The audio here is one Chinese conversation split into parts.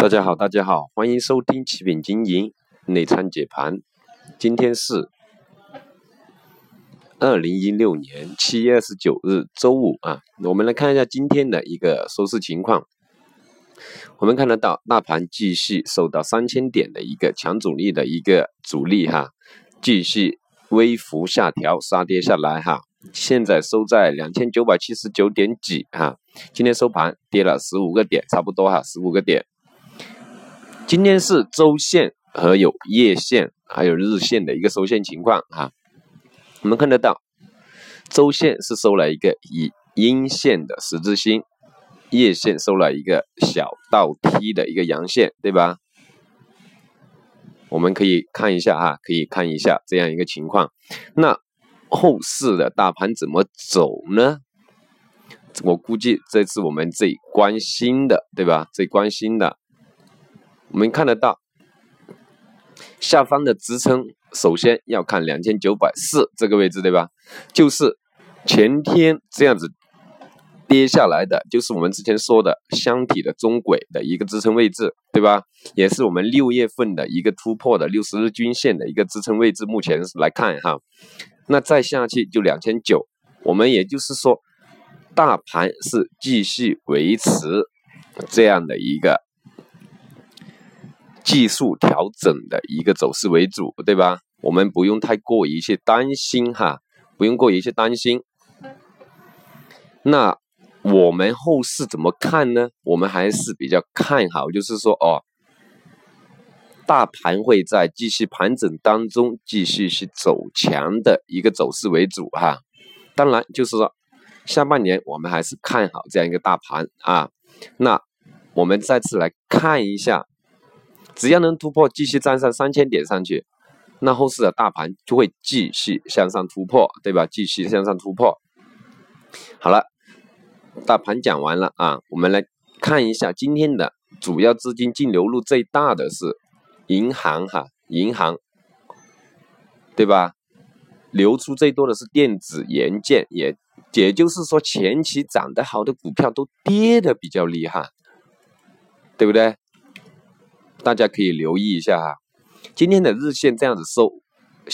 大家好，大家好，欢迎收听启品经营内参解盘。今天是二零一六年七月二十九日，周五啊。我们来看一下今天的一个收市情况。我们看得到，大盘继续受到三千点的一个强阻力的一个阻力哈，继续微幅下调杀跌下来哈。现在收在两千九百七十九点几哈。今天收盘跌了十五个点，差不多哈，十五个点。今天是周线和有月线还有日线的一个收线情况哈，我们看得到，周线是收了一个以阴线的十字星，月线收了一个小倒梯的一个阳线，对吧？我们可以看一下哈，可以看一下这样一个情况。那后市的大盘怎么走呢？我估计这次我们最关心的，对吧？最关心的。我们看得到下方的支撑，首先要看两千九百四这个位置，对吧？就是前天这样子跌下来的，就是我们之前说的箱体的中轨的一个支撑位置，对吧？也是我们六月份的一个突破的六十日均线的一个支撑位置。目前来看哈，那再下去就两千九，我们也就是说，大盘是继续维持这样的一个。技术调整的一个走势为主，对吧？我们不用太过于去担心哈，不用过于去担心。那我们后市怎么看呢？我们还是比较看好，就是说哦，大盘会在继续盘整当中继续去走强的一个走势为主哈。当然，就是说下半年我们还是看好这样一个大盘啊。那我们再次来看一下。只要能突破，继续站上三千点上去，那后市的大盘就会继续向上突破，对吧？继续向上突破。好了，大盘讲完了啊，我们来看一下今天的主要资金净流入最大的是银行哈，银行，对吧？流出最多的是电子元件，也也就是说前期涨得好的股票都跌的比较厉害，对不对？大家可以留意一下哈，今天的日线这样子收，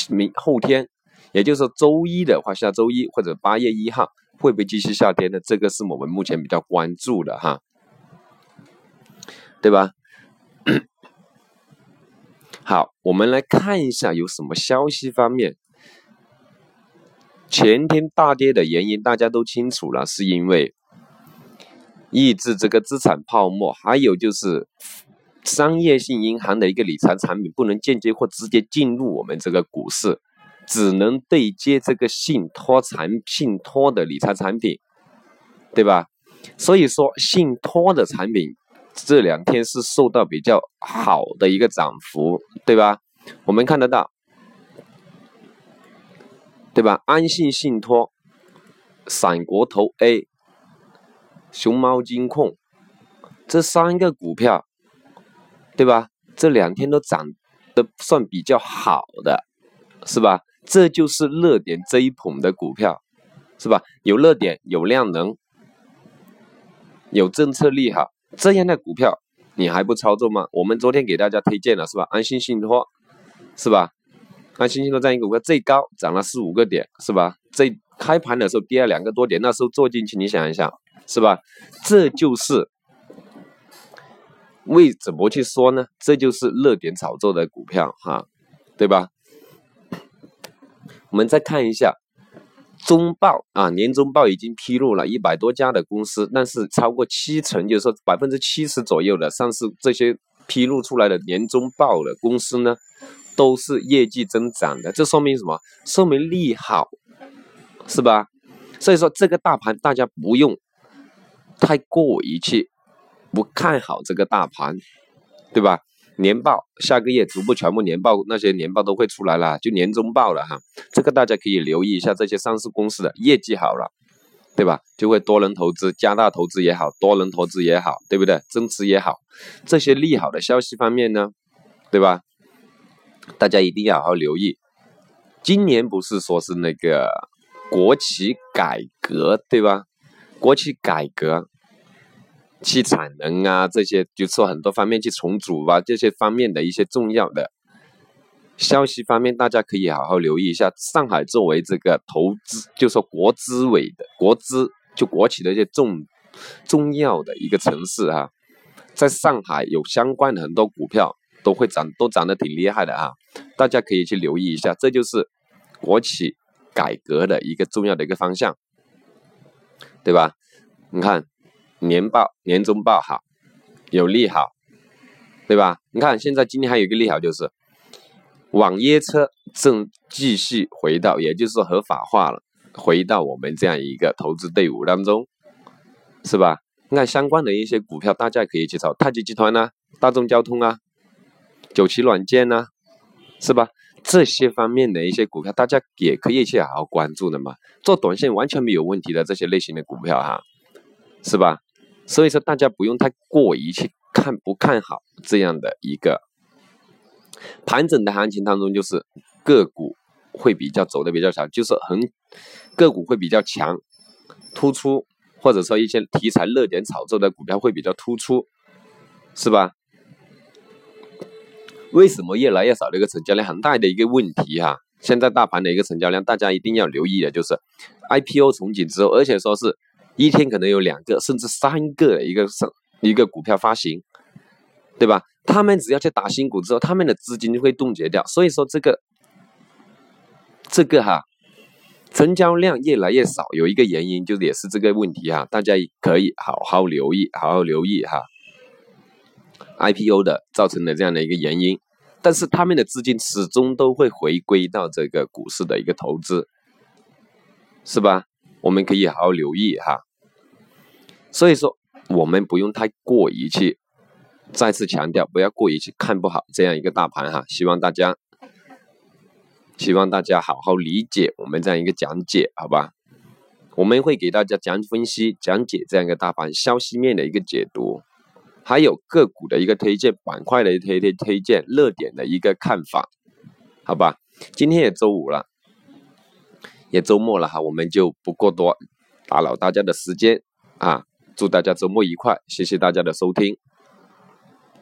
明后天，也就是周一的话，下周一或者八月一号会不会继续下跌呢？这个是我们目前比较关注的哈，对吧？好，我们来看一下有什么消息方面，前天大跌的原因大家都清楚了，是因为抑制这个资产泡沫，还有就是。商业性银行的一个理财产品不能间接或直接进入我们这个股市，只能对接这个信托产信托的理财产品，对吧？所以说信托的产品这两天是受到比较好的一个涨幅，对吧？我们看得到，对吧？安信信托、闪国投 A、熊猫金控这三个股票。对吧？这两天都涨的算比较好的，是吧？这就是热点追捧的股票，是吧？有热点，有量能，有政策利好，这样的股票你还不操作吗？我们昨天给大家推荐了，是吧？安心信托，是吧？安心信托这样一个股票最高涨了四五个点，是吧？最开盘的时候跌了两个多点，那时候做进去，你想一想，是吧？这就是。为怎么去说呢？这就是热点炒作的股票哈，对吧？我们再看一下中报啊，年终报已经披露了一百多家的公司，但是超过七成，就是说百分之七十左右的上市这些披露出来的年终报的公司呢，都是业绩增长的。这说明什么？说明利好，是吧？所以说这个大盘大家不用太过于去。不看好这个大盘，对吧？年报下个月逐步全部年报那些年报都会出来了，就年终报了哈。这个大家可以留意一下，这些上市公司的业绩好了，对吧？就会多人投资，加大投资也好，多人投资也好，对不对？增持也好，这些利好的消息方面呢，对吧？大家一定要好好留意。今年不是说是那个国企改革，对吧？国企改革。去产能啊，这些就说很多方面去重组啊，这些方面的一些重要的消息方面，大家可以好好留意一下。上海作为这个投资，就说国资委的国资，就国企的一些重重要的一个城市啊，在上海有相关的很多股票都会涨，都涨得挺厉害的啊，大家可以去留意一下。这就是国企改革的一个重要的一个方向，对吧？你看。年报、年终报好，有利好，对吧？你看现在今天还有一个利好，就是网约车正继续回到，也就是合法化了，回到我们这样一个投资队伍当中，是吧？你看相关的一些股票，大家可以去找太极集团呐、大众交通啊、九旗软件呐，是吧？这些方面的一些股票，大家也可以去好好关注的嘛。做短线完全没有问题的这些类型的股票哈，是吧？所以说，大家不用太过于去看不看好这样的一个盘整的行情当中，就是个股会比较走的比较强，就是很个股会比较强突出，或者说一些题材热点炒作的股票会比较突出，是吧？为什么越来越少的一个成交量很大的一个问题哈？现在大盘的一个成交量，大家一定要留意的就是 IPO 重启之后，而且说是。一天可能有两个甚至三个一个上一个股票发行，对吧？他们只要去打新股之后，他们的资金就会冻结掉。所以说这个这个哈，成交量越来越少，有一个原因就也是这个问题哈，大家可以好好留意，好好留意哈。IPO 的造成的这样的一个原因，但是他们的资金始终都会回归到这个股市的一个投资，是吧？我们可以好好留意哈。所以说，我们不用太过于去再次强调，不要过于去看不好这样一个大盘哈。希望大家，希望大家好好理解我们这样一个讲解，好吧？我们会给大家讲分析、讲解这样一个大盘消息面的一个解读，还有个股的一个推荐、板块的推推推荐、热点的一个看法，好吧？今天也周五了，也周末了哈，我们就不过多打扰大家的时间啊。祝大家周末愉快，谢谢大家的收听。